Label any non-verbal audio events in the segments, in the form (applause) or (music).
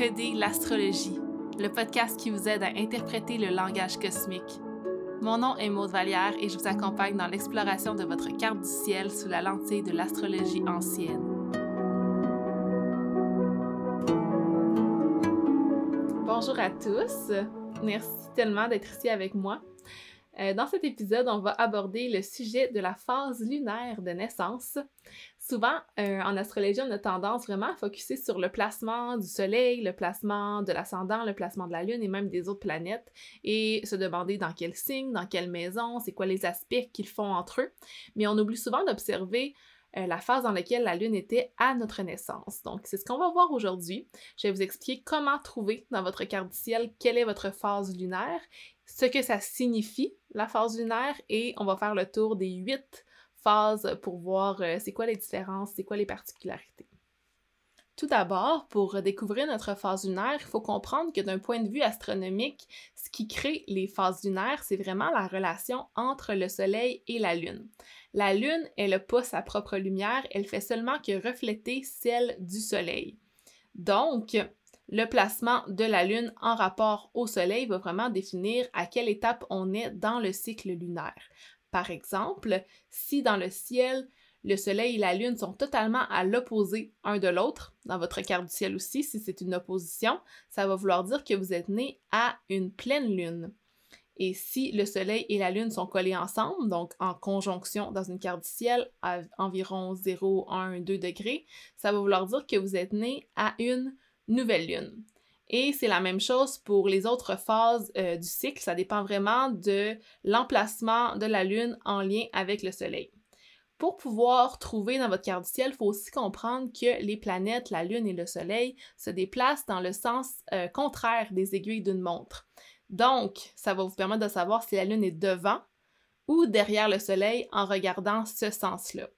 Coder l'astrologie, le podcast qui vous aide à interpréter le langage cosmique. Mon nom est Maude Vallière et je vous accompagne dans l'exploration de votre carte du ciel sous la lentille de l'astrologie ancienne. Bonjour à tous, merci tellement d'être ici avec moi. Euh, dans cet épisode, on va aborder le sujet de la phase lunaire de naissance. Souvent, euh, en astrologie, on a tendance vraiment à focuser sur le placement du Soleil, le placement de l'ascendant, le placement de la Lune et même des autres planètes et se demander dans quel signe, dans quelle maison, c'est quoi les aspects qu'ils font entre eux. Mais on oublie souvent d'observer euh, la phase dans laquelle la Lune était à notre naissance. Donc, c'est ce qu'on va voir aujourd'hui. Je vais vous expliquer comment trouver dans votre carte du ciel quelle est votre phase lunaire, ce que ça signifie, la phase lunaire, et on va faire le tour des huit phases pour voir euh, c'est quoi les différences, c'est quoi les particularités. Tout d'abord, pour découvrir notre phase lunaire, il faut comprendre que d'un point de vue astronomique, ce qui crée les phases lunaires, c'est vraiment la relation entre le Soleil et la Lune. La Lune, elle n'a pas sa propre lumière, elle fait seulement que refléter celle du Soleil. Donc, le placement de la Lune en rapport au Soleil va vraiment définir à quelle étape on est dans le cycle lunaire. Par exemple, si dans le ciel, le Soleil et la Lune sont totalement à l'opposé un de l'autre, dans votre carte du ciel aussi, si c'est une opposition, ça va vouloir dire que vous êtes né à une pleine Lune. Et si le Soleil et la Lune sont collés ensemble, donc en conjonction dans une carte du ciel à environ 0, 1, 2 degrés, ça va vouloir dire que vous êtes né à une nouvelle Lune. Et c'est la même chose pour les autres phases euh, du cycle. Ça dépend vraiment de l'emplacement de la Lune en lien avec le Soleil. Pour pouvoir trouver dans votre carte du ciel, il faut aussi comprendre que les planètes, la Lune et le Soleil se déplacent dans le sens euh, contraire des aiguilles d'une montre. Donc, ça va vous permettre de savoir si la Lune est devant ou derrière le Soleil en regardant ce sens-là.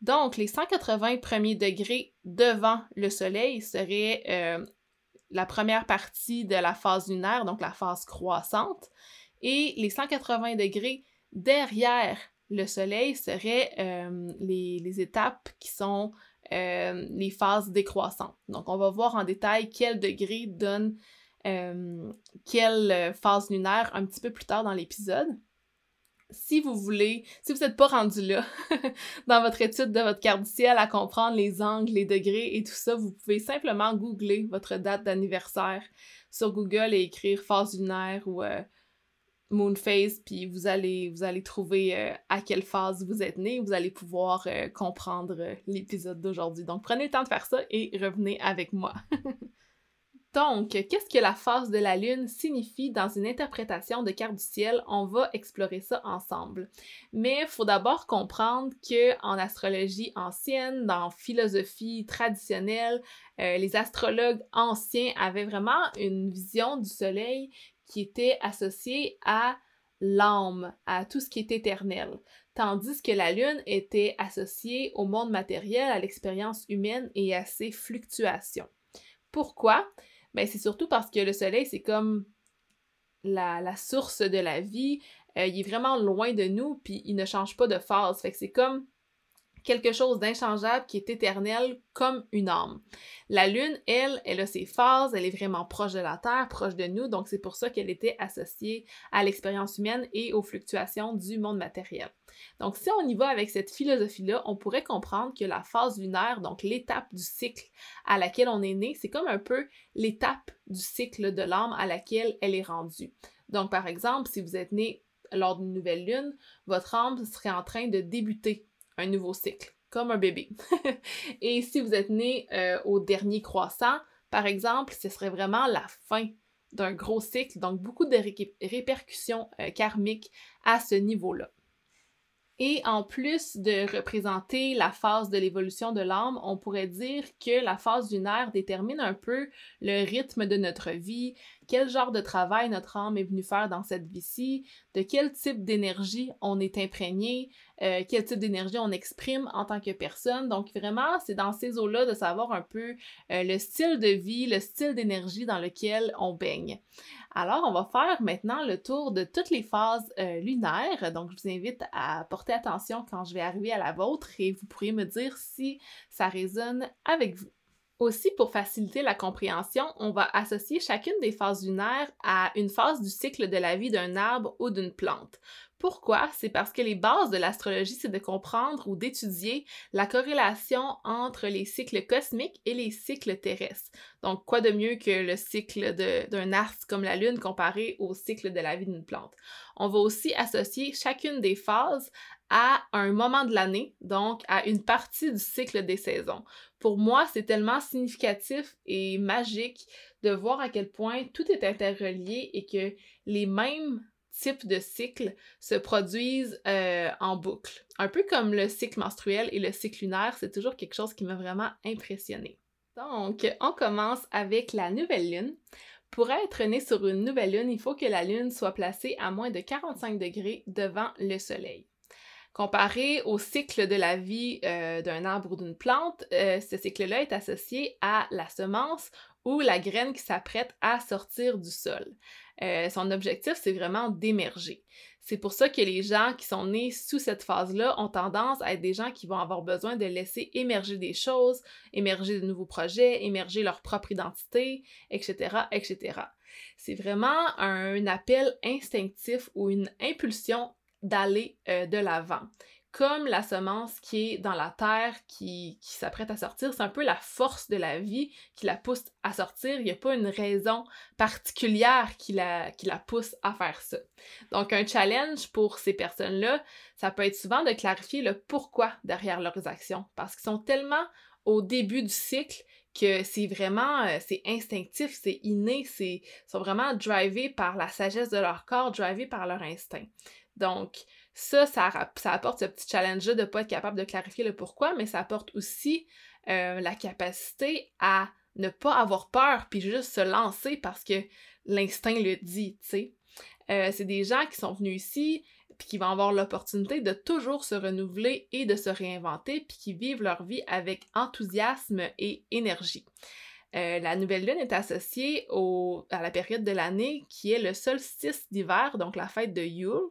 Donc, les 180 premiers degrés devant le Soleil seraient euh, la première partie de la phase lunaire, donc la phase croissante, et les 180 degrés derrière le Soleil seraient euh, les, étapes qui sont euh, les phases décroissantes. Donc, on va voir en détail quel degré donne quelle phase lunaire un petit peu plus tard dans l'épisode. Si vous voulez, si vous n'êtes pas rendu là (laughs) dans votre étude de votre carte du ciel à comprendre les angles, les degrés et tout ça, vous pouvez simplement googler votre date d'anniversaire sur Google et écrire phase lunaire ou moon phase, puis vous allez, vous allez trouver euh, à quelle phase vous êtes né, vous allez pouvoir euh, comprendre euh, l'épisode d'aujourd'hui. Donc prenez le temps de faire ça et revenez avec moi. (laughs) Donc, qu'est-ce que la phase de la Lune signifie dans une interprétation de carte du ciel? On va explorer ça ensemble. Mais il faut d'abord comprendre que en astrologie ancienne, dans philosophie traditionnelle, les astrologues anciens avaient vraiment une vision du Soleil qui était associé à l'âme, à tout ce qui est éternel, tandis que la Lune était associée au monde matériel, à l'expérience humaine et à ses fluctuations. Pourquoi? Ben, c'est surtout parce que le Soleil, c'est comme la, source de la vie, euh, il est vraiment loin de nous, puis il ne change pas de phase. C'est comme quelque chose d'inchangeable qui est éternel comme une âme. La Lune, elle, elle a ses phases, elle est vraiment proche de la Terre, proche de nous, donc c'est pour ça qu'elle était associée à l'expérience humaine et aux fluctuations du monde matériel. Donc si on y va avec cette philosophie-là, on pourrait comprendre que la phase lunaire, donc l'étape du cycle à laquelle on est né, c'est comme un peu l'étape du cycle de l'âme à laquelle elle est rendue. Donc par exemple, si vous êtes né lors d'une nouvelle lune, votre âme serait en train de débuter un nouveau cycle, comme un bébé. (laughs) et si vous êtes né euh, au dernier croissant, par exemple, ce serait vraiment la fin d'un gros cycle, donc beaucoup de répercussions euh, karmiques à ce niveau-là. Et en plus de représenter la phase de l'évolution de l'âme, on pourrait dire que la phase lunaire détermine un peu le rythme de notre vie, quel genre de travail notre âme est venue faire dans cette vie-ci, de quel type d'énergie on est imprégné, euh, quel type d'énergie on exprime en tant que personne. Donc vraiment, c'est dans ces eaux-là de savoir un peu euh, le style de vie, le style d'énergie dans lequel on baigne. Alors, on va faire maintenant le tour de toutes les phases euh, lunaires. Donc, je vous invite à porter attention quand je vais arriver à la vôtre et vous pourriez me dire si ça résonne avec vous. Aussi, pour faciliter la compréhension, on va associer chacune des phases lunaires à une phase du cycle de la vie d'un arbre ou d'une plante. Pourquoi? C'est parce que les bases de l'astrologie, c'est de comprendre ou d'étudier la corrélation entre les cycles cosmiques et les cycles terrestres. Donc, quoi de mieux que le cycle d'un astre comme la Lune comparé au cycle de la vie d'une plante? On va aussi associer chacune des phases à un moment de l'année, donc à une partie du cycle des saisons. Pour moi, c'est tellement significatif et magique de voir à quel point tout est interrelié et que les mêmes types de cycles se produisent euh, en boucle. Un peu comme le cycle menstruel et le cycle lunaire, c'est toujours quelque chose qui m'a vraiment impressionné. Donc, on commence avec la nouvelle lune. Pour être né sur une nouvelle lune, il faut que la lune soit placée à moins de 45 degrés devant le soleil. Comparé au cycle de la vie euh, d'un arbre ou d'une plante, euh, ce cycle-là est associé à la semence ou la graine qui s'apprête à sortir du sol. Euh, son objectif, c'est vraiment d'émerger. C'est pour ça que les gens qui sont nés sous cette phase-là ont tendance à être des gens qui vont avoir besoin de laisser émerger des choses, émerger de nouveaux projets, émerger leur propre identité, etc., etc. C'est vraiment un appel instinctif ou une impulsion d'aller euh, de l'avant comme la semence qui est dans la terre, qui, s'apprête à sortir, c'est un peu la force de la vie qui la pousse à sortir. Il n'y a pas une raison particulière qui la, pousse à faire ça. Donc, un challenge pour ces personnes-là, ça peut être souvent de clarifier le pourquoi derrière leurs actions, parce qu'ils sont tellement au début du cycle que c'est vraiment, euh, c'est instinctif, c'est inné, c'est, sont vraiment drivés par la sagesse de leur corps, drivés par leur instinct. Donc, ça, ça, apporte ce petit challenge-là de ne pas être capable de clarifier le pourquoi, mais ça apporte aussi euh, la capacité à ne pas avoir peur puis juste se lancer parce que l'instinct le dit, tu sais. Euh, c'est des gens qui sont venus ici puis qui vont avoir l'opportunité de toujours se renouveler et de se réinventer puis qui vivent leur vie avec enthousiasme et énergie. Euh, la nouvelle lune est associée à la période de l'année qui est le solstice d'hiver, donc la fête de Yule.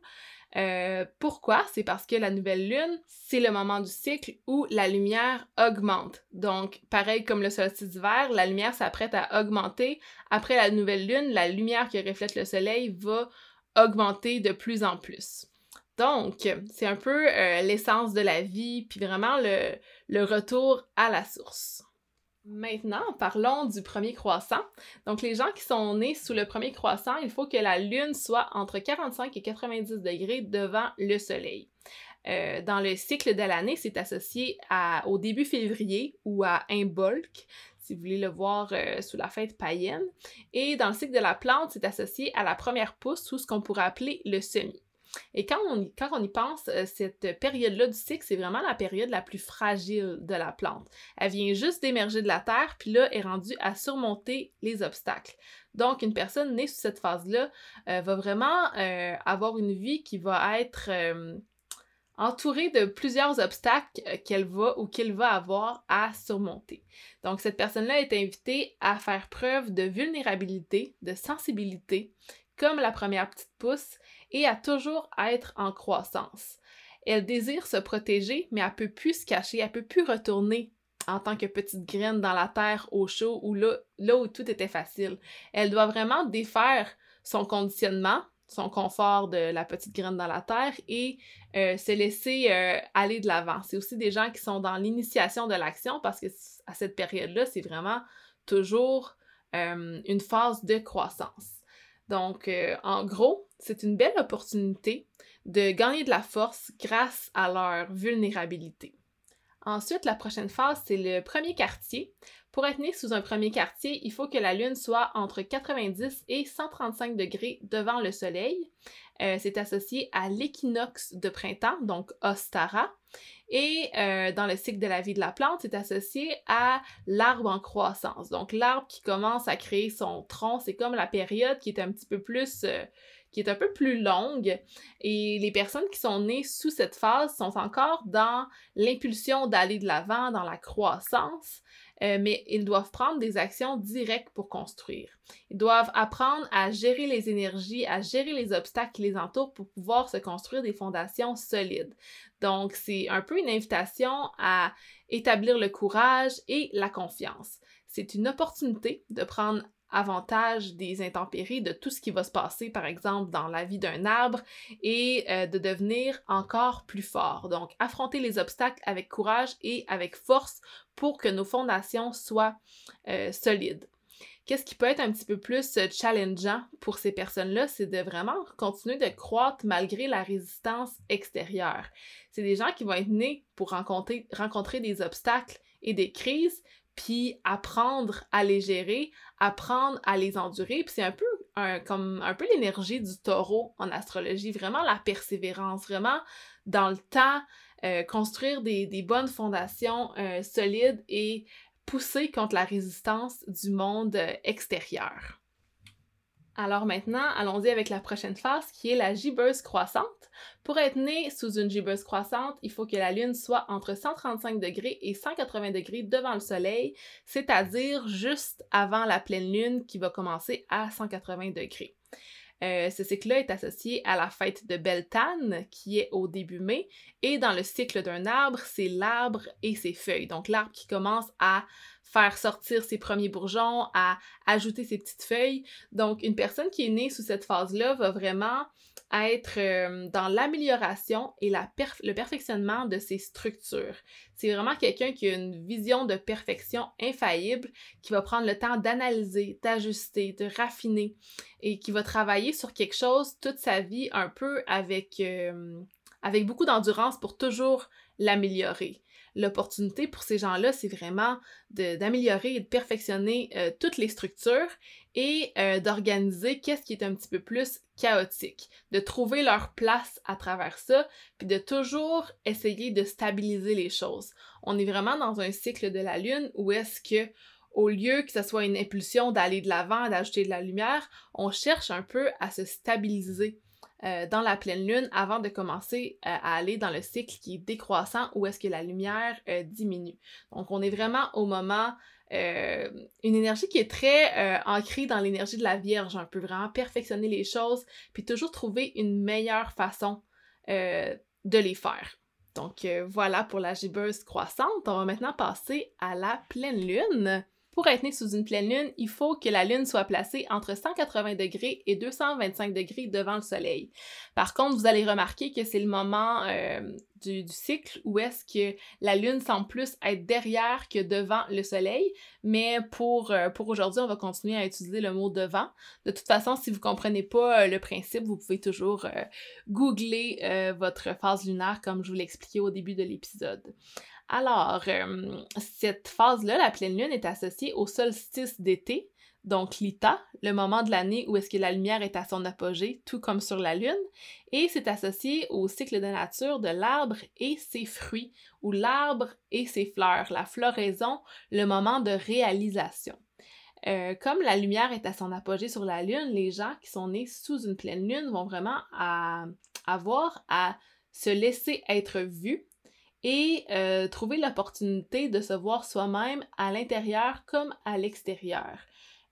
Euh, pourquoi? C'est parce que la nouvelle lune, c'est le moment du cycle où la lumière augmente. Donc, pareil comme le solstice d'hiver, la lumière s'apprête à augmenter. Après la nouvelle lune, la lumière qui reflète le soleil va augmenter de plus en plus. Donc, c'est un peu euh, l'essence de la vie, puis vraiment le retour à la source. Maintenant, parlons du premier croissant. Donc, les gens qui sont nés sous le premier croissant, il faut que la Lune soit entre 45 et 90 degrés devant le Soleil. Euh, dans le cycle de l'année, c'est associé au début février ou à Imbolc, si vous voulez le voir euh, sous la fête païenne. Et dans le cycle de la plante, c'est associé à la première pousse ou ce qu'on pourrait appeler le semis. Et quand on, quand on y pense, euh, cette période-là du cycle, c'est vraiment la période la plus fragile de la plante. Elle vient juste d'émerger de la terre, puis là, est rendue à surmonter les obstacles. Donc, une personne née sous cette phase-là euh, va vraiment euh, avoir une vie qui va être entourée de plusieurs obstacles qu'elle va ou qu'il va avoir à surmonter. Donc, cette personne-là est invitée à faire preuve de vulnérabilité, de sensibilité, comme la première petite pousse, et à toujours être en croissance. Elle désire se protéger, mais elle peut plus se cacher, elle peut plus retourner en tant que petite graine dans la terre au chaud ou là, où tout était facile. Elle doit vraiment défaire son conditionnement, son confort de la petite graine dans la terre et euh, se laisser euh, aller de l'avant. C'est aussi des gens qui sont dans l'initiation de l'action parce que à cette période-là, c'est vraiment toujours euh, une phase de croissance. Donc, en gros, c'est une belle opportunité de gagner de la force grâce à leur vulnérabilité. Ensuite, la prochaine phase, c'est le premier quartier. Pour être né sous un premier quartier, il faut que la Lune soit entre 90 et 135 degrés devant le Soleil. Euh, c'est associé à l'équinoxe de printemps, donc Ostara. Et euh, dans le cycle de la vie de la plante, c'est associé à l'arbre en croissance. Donc l'arbre qui commence à créer son tronc, c'est comme la période qui est un petit peu plus... Euh, qui est un peu plus longue. Et les personnes qui sont nées sous cette phase sont encore dans l'impulsion d'aller de l'avant, dans la croissance. Euh, mais ils doivent prendre des actions directes pour construire. Ils doivent apprendre à gérer les énergies, à gérer les obstacles qui les entourent pour pouvoir se construire des fondations solides. Donc, c'est un peu une invitation à établir le courage et la confiance. c'est une opportunité de prendre avantage des intempéries, de tout ce qui va se passer, par exemple, dans la vie d'un arbre, et euh, de devenir encore plus fort. Donc, affronter les obstacles avec courage et avec force pour que nos fondations soient euh, solides. Qu'est-ce qui peut être un petit peu plus challengeant pour ces personnes-là, c'est de vraiment continuer de croître malgré la résistance extérieure. C'est des gens qui vont être nés pour rencontrer des obstacles et des crises, puis apprendre à les gérer, apprendre à les endurer. Puis c'est un peu comme un peu l'énergie du taureau en astrologie, vraiment la persévérance, vraiment dans le temps, euh, construire des, bonnes fondations euh, solides et pousser contre la résistance du monde euh, extérieur. Alors maintenant, allons-y avec la prochaine phase qui est la gibbeuse croissante. Pour être né sous une gibbeuse croissante, il faut que la Lune soit entre 135 degrés et 180 degrés devant le Soleil, c'est-à-dire juste avant la pleine Lune qui va commencer à 180 degrés. Euh, ce cycle-là est associé à la fête de Beltane, qui est au début mai, et dans le cycle d'un arbre, c'est l'arbre et ses feuilles. Donc l'arbre qui commence à faire sortir ses premiers bourgeons, à ajouter ses petites feuilles. Donc une personne qui est née sous cette phase-là va vraiment être euh, dans l'amélioration et le perfectionnement de ses structures. C'est vraiment quelqu'un qui a une vision de perfection infaillible, qui va prendre le temps d'analyser, d'ajuster, de raffiner et qui va travailler sur quelque chose toute sa vie un peu avec, euh, avec beaucoup d'endurance pour toujours l'améliorer l'opportunité pour ces gens-là, c'est vraiment d'améliorer et de perfectionner euh, toutes les structures et euh, d'organiser qu'est-ce qui est un petit peu plus chaotique, de trouver leur place à travers ça, puis de toujours essayer de stabiliser les choses. On est vraiment dans un cycle de la lune où est-ce que au lieu que ce soit une impulsion d'aller de l'avant, d'ajouter de la lumière, on cherche un peu à se stabiliser euh, dans la pleine lune avant de commencer euh, à aller dans le cycle qui est décroissant où est-ce que la lumière euh, diminue. Donc on est vraiment au moment une énergie qui est très ancrée dans l'énergie de la Vierge. On peut vraiment perfectionner les choses, puis toujours trouver une meilleure façon de les faire. Donc voilà pour la gibbeuse croissante. On va maintenant passer à la pleine lune. Pour être né sous une pleine lune, il faut que la lune soit placée entre 180 degrés et 225 degrés devant le soleil. Par contre, vous allez remarquer que c'est le moment euh, du, cycle où est-ce que la lune semble plus être derrière que devant le soleil, mais pour, euh, aujourd'hui, on va continuer à utiliser le mot devant. De toute façon, si vous comprenez pas euh, le principe, vous pouvez toujours googler votre phase lunaire comme je vous l'expliquais au début de l'épisode. Alors, euh, cette phase-là, la pleine lune, est associée au solstice d'été, donc l'Ita, le moment de l'année où est-ce que la lumière est à son apogée, tout comme sur la lune, et c'est associé au cycle de nature de l'arbre et ses fruits, ou l'arbre et ses fleurs, la floraison, le moment de réalisation. Euh, comme la lumière est à son apogée sur la lune, les gens qui sont nés sous une pleine lune vont vraiment avoir à se laisser être vus et euh, trouver l'opportunité de se voir soi-même à l'intérieur comme à l'extérieur.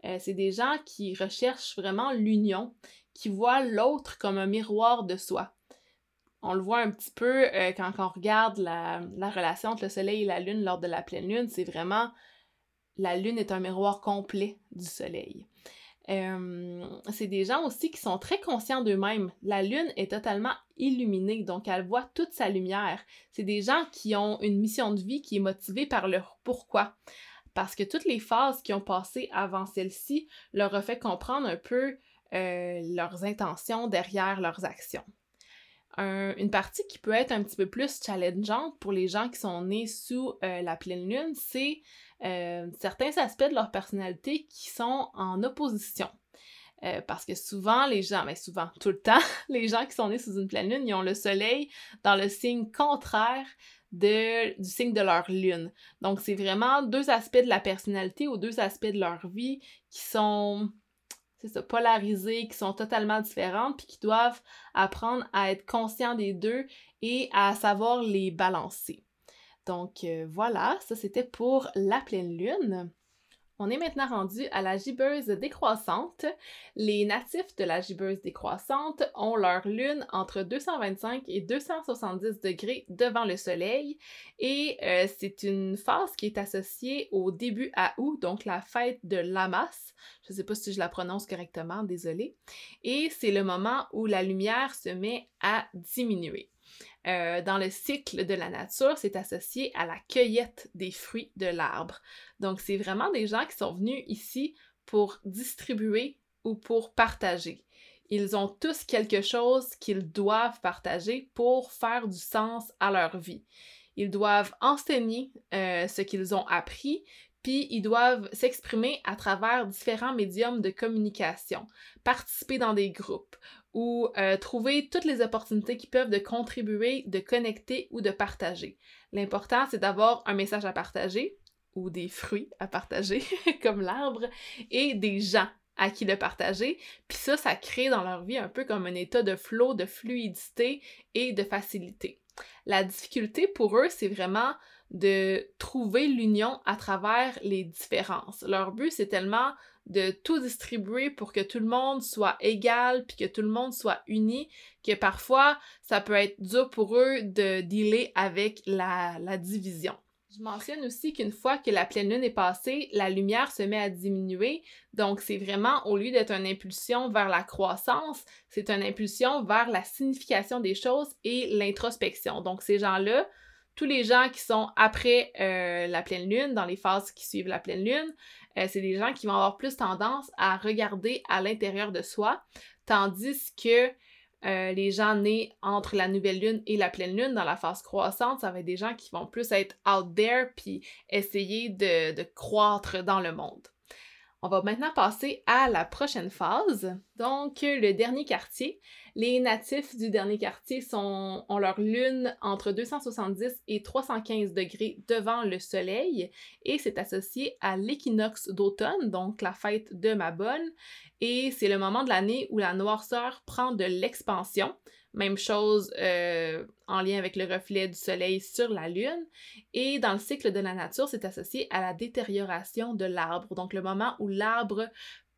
Euh, c'est des gens qui recherchent vraiment l'union, qui voient l'autre comme un miroir de soi. On le voit un petit peu euh, quand, on regarde la, la, relation entre le Soleil et la Lune lors de la pleine Lune, c'est vraiment la Lune est un miroir complet du Soleil. Euh, c'est des gens aussi qui sont très conscients d'eux-mêmes. La lune est totalement illuminée, donc elle voit toute sa lumière. C'est des gens qui ont une mission de vie qui est motivée par leur pourquoi. Parce que toutes les phases qui ont passé avant celle-ci leur ont fait comprendre un peu euh, leurs intentions derrière leurs actions. Une partie qui peut être un petit peu plus challengeante pour les gens qui sont nés sous euh, la pleine lune, c'est euh, certains aspects de leur personnalité qui sont en opposition. Euh, parce que souvent, les gens, mais ben, souvent, tout le temps, (laughs) les gens qui sont nés sous une pleine lune, ils ont le soleil dans le signe contraire du signe de leur lune. Donc, c'est vraiment deux aspects de la personnalité ou deux aspects de leur vie qui sont, c'est ça, polarisés, qui sont totalement différents, puis qui doivent apprendre à être conscients des deux et à savoir les balancer. Donc euh, voilà, ça c'était pour la pleine lune. On est maintenant rendu à la gibbeuse décroissante. Les natifs de la gibbeuse décroissante ont leur lune entre 225 et 270 degrés devant le soleil et euh, c'est une phase qui est associée au début à août, donc la fête de Lamas. Je ne sais pas si je la prononce correctement, désolée. Et c'est le moment où la lumière se met à diminuer. Euh, dans le cycle de la nature, c'est associé à la cueillette des fruits de l'arbre. Donc, c'est vraiment des gens qui sont venus ici pour distribuer ou pour partager. Ils ont tous quelque chose qu'ils doivent partager pour faire du sens à leur vie. Ils doivent enseigner euh, ce qu'ils ont appris, puis ils doivent s'exprimer à travers différents médiums de communication, participer dans des groupes, ou euh, trouver toutes les opportunités qui peuvent de contribuer, de connecter ou de partager. L'important, c'est d'avoir un message à partager ou des fruits à partager, (laughs) comme l'arbre, et des gens à qui le partager. Puis ça, ça crée dans leur vie un peu comme un état de flot, de fluidité et de facilité. La difficulté pour eux, c'est vraiment de trouver l'union à travers les différences. Leur but, c'est tellement de tout distribuer pour que tout le monde soit égal puis que tout le monde soit uni, que parfois ça peut être dur pour eux de dealer avec la, la division. Je mentionne aussi qu'une fois que la pleine lune est passée, la lumière se met à diminuer. Donc, c'est vraiment, au lieu d'être une impulsion vers la croissance, c'est une impulsion vers la signification des choses et l'introspection. Donc, ces gens-là, tous les gens qui sont après euh, la pleine lune, dans les phases qui suivent la pleine lune, euh, c'est des gens qui vont avoir plus tendance à regarder à l'intérieur de soi, tandis que euh, les gens nés entre la nouvelle lune et la pleine lune dans la phase croissante, ça va être des gens qui vont plus être out there puis essayer de, de croître dans le monde. On va maintenant passer à la prochaine phase. Donc, le dernier quartier. Les natifs du dernier quartier ont leur lune entre 270 et 315 degrés devant le soleil et c'est associé à l'équinoxe d'automne, donc la fête de ma bonne. Et c'est le moment de l'année où la noirceur prend de l'expansion. Même chose euh, en lien avec le reflet du soleil sur la lune. Et dans le cycle de la nature, c'est associé à la détérioration de l'arbre. Donc le moment où l'arbre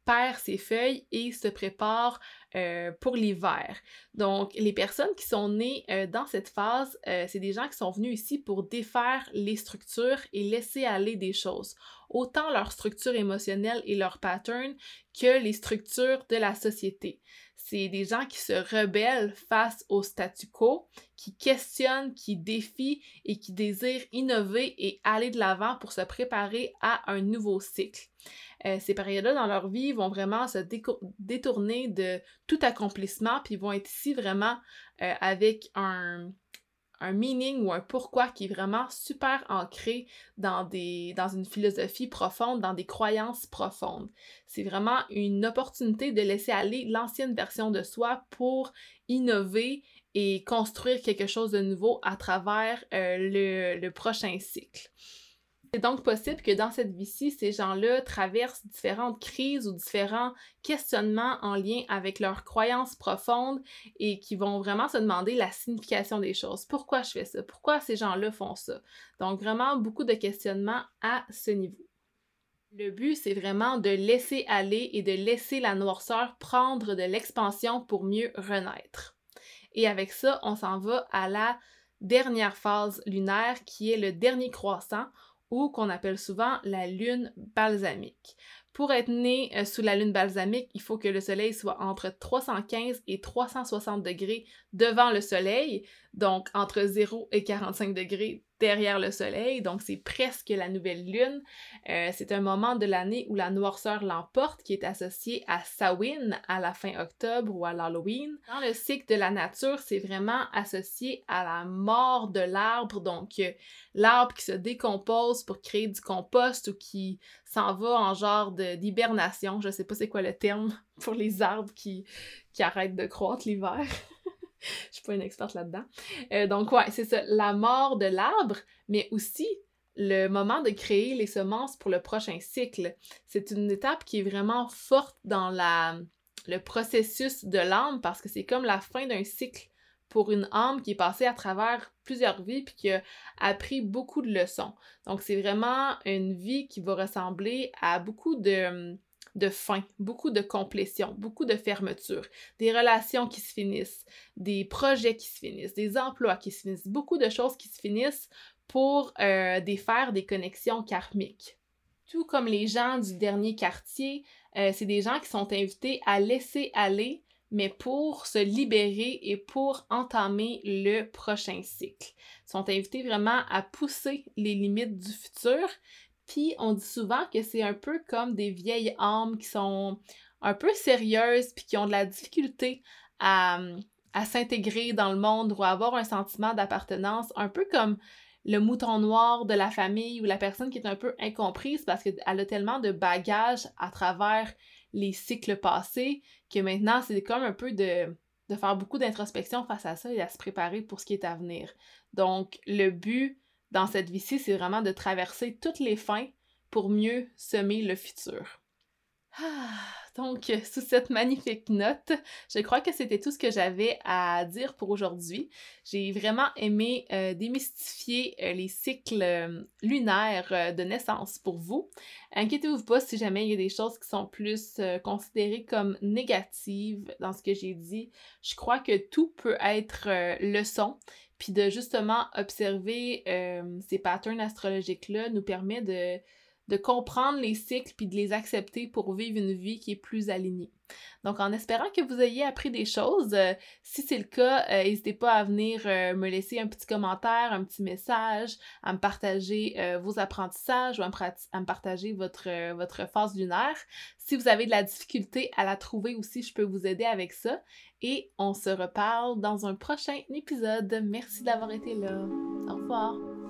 perd ses feuilles et se prépare euh, pour l'hiver. Donc, les personnes qui sont nées euh, dans cette phase, c'est des gens qui sont venus ici pour défaire les structures et laisser aller des choses. Autant leur structure émotionnelle et leur pattern que les structures de la société. C'est des gens qui se rebellent face au statu quo, qui questionnent, qui défient et qui désirent innover et aller de l'avant pour se préparer à un nouveau cycle. Euh, ces périodes-là dans leur vie vont vraiment se détourner de tout accomplissement, puis vont être ici vraiment euh, avec un, un meaning ou un pourquoi qui est vraiment super ancré dans, des, dans une philosophie profonde, dans des croyances profondes. C'est vraiment une opportunité de laisser aller l'ancienne version de soi pour innover et construire quelque chose de nouveau à travers euh, le, le prochain cycle. C'est donc possible que dans cette vie-ci, ces gens-là traversent différentes crises ou différents questionnements en lien avec leurs croyances profondes et qui vont vraiment se demander la signification des choses. Pourquoi je fais ça? Pourquoi ces gens-là font ça? Donc vraiment beaucoup de questionnements à ce niveau. Le but, c'est vraiment de laisser aller et de laisser la noirceur prendre de l'expansion pour mieux renaître. Et avec ça, on s'en va à la dernière phase lunaire qui est le dernier croissant ou qu'on appelle souvent la lune balsamique. Pour être né euh, sous la lune balsamique, il faut que le soleil soit entre 315 et 360 degrés devant le soleil, donc entre 0 et 45 degrés derrière le soleil, donc c'est presque la nouvelle lune. Euh, c'est un moment de l'année où la noirceur l'emporte, qui est associé à Samhain à la fin octobre ou à l'Halloween. Dans le cycle de la nature, c'est vraiment associé à la mort de l'arbre, donc euh, l'arbre qui se décompose pour créer du compost ou qui s'en va en genre d'hibernation. Je sais pas c'est quoi le terme (laughs) pour les arbres qui, qui arrêtent de croître l'hiver. Je suis pas une experte là-dedans. Euh, donc, ouais, c'est ça, la mort de l'arbre, mais aussi le moment de créer les semences pour le prochain cycle. C'est une étape qui est vraiment forte dans le processus de l'âme parce que c'est comme la fin d'un cycle pour une âme qui est passée à travers plusieurs vies puis qui a appris beaucoup de leçons. Donc c'est vraiment une vie qui va ressembler à beaucoup de de fin, beaucoup de complétion, beaucoup de fermeture, des relations qui se finissent, des projets qui se finissent, des emplois qui se finissent, beaucoup de choses qui se finissent pour euh, défaire des connexions karmiques. Tout comme les gens du dernier quartier, euh, c'est des gens qui sont invités à laisser aller, mais pour se libérer et pour entamer le prochain cycle. Ils sont invités vraiment à pousser les limites du futur, on dit souvent que c'est un peu comme des vieilles âmes qui sont un peu sérieuses puis qui ont de la difficulté à, s'intégrer dans le monde ou à avoir un sentiment d'appartenance, un peu comme le mouton noir de la famille ou la personne qui est un peu incomprise parce qu'elle a tellement de bagages à travers les cycles passés que maintenant c'est comme un peu de faire beaucoup d'introspection face à ça et à se préparer pour ce qui est à venir. Donc le but dans cette vie-ci, c'est vraiment de traverser toutes les fins pour mieux semer le futur. Ah, donc, sous cette magnifique note, je crois que c'était tout ce que j'avais à dire pour aujourd'hui. J'ai vraiment aimé euh, démystifier euh, les cycles euh, lunaires de naissance pour vous. Inquiétez-vous pas si jamais il y a des choses qui sont plus considérées comme négatives dans ce que j'ai dit. Je crois que tout peut être leçon puis de justement observer euh, ces patterns astrologiques-là nous permet de, de comprendre les cycles puis de les accepter pour vivre une vie qui est plus alignée. Donc, en espérant que vous ayez appris des choses, euh, si c'est le cas, euh, n'hésitez pas à venir me laisser un petit commentaire, un petit message, à me partager vos apprentissages ou à me, partager votre, votre phase lunaire. Si vous avez de la difficulté à la trouver aussi, je peux vous aider avec ça et on se reparle dans un prochain épisode. Merci d'avoir été là. Au revoir.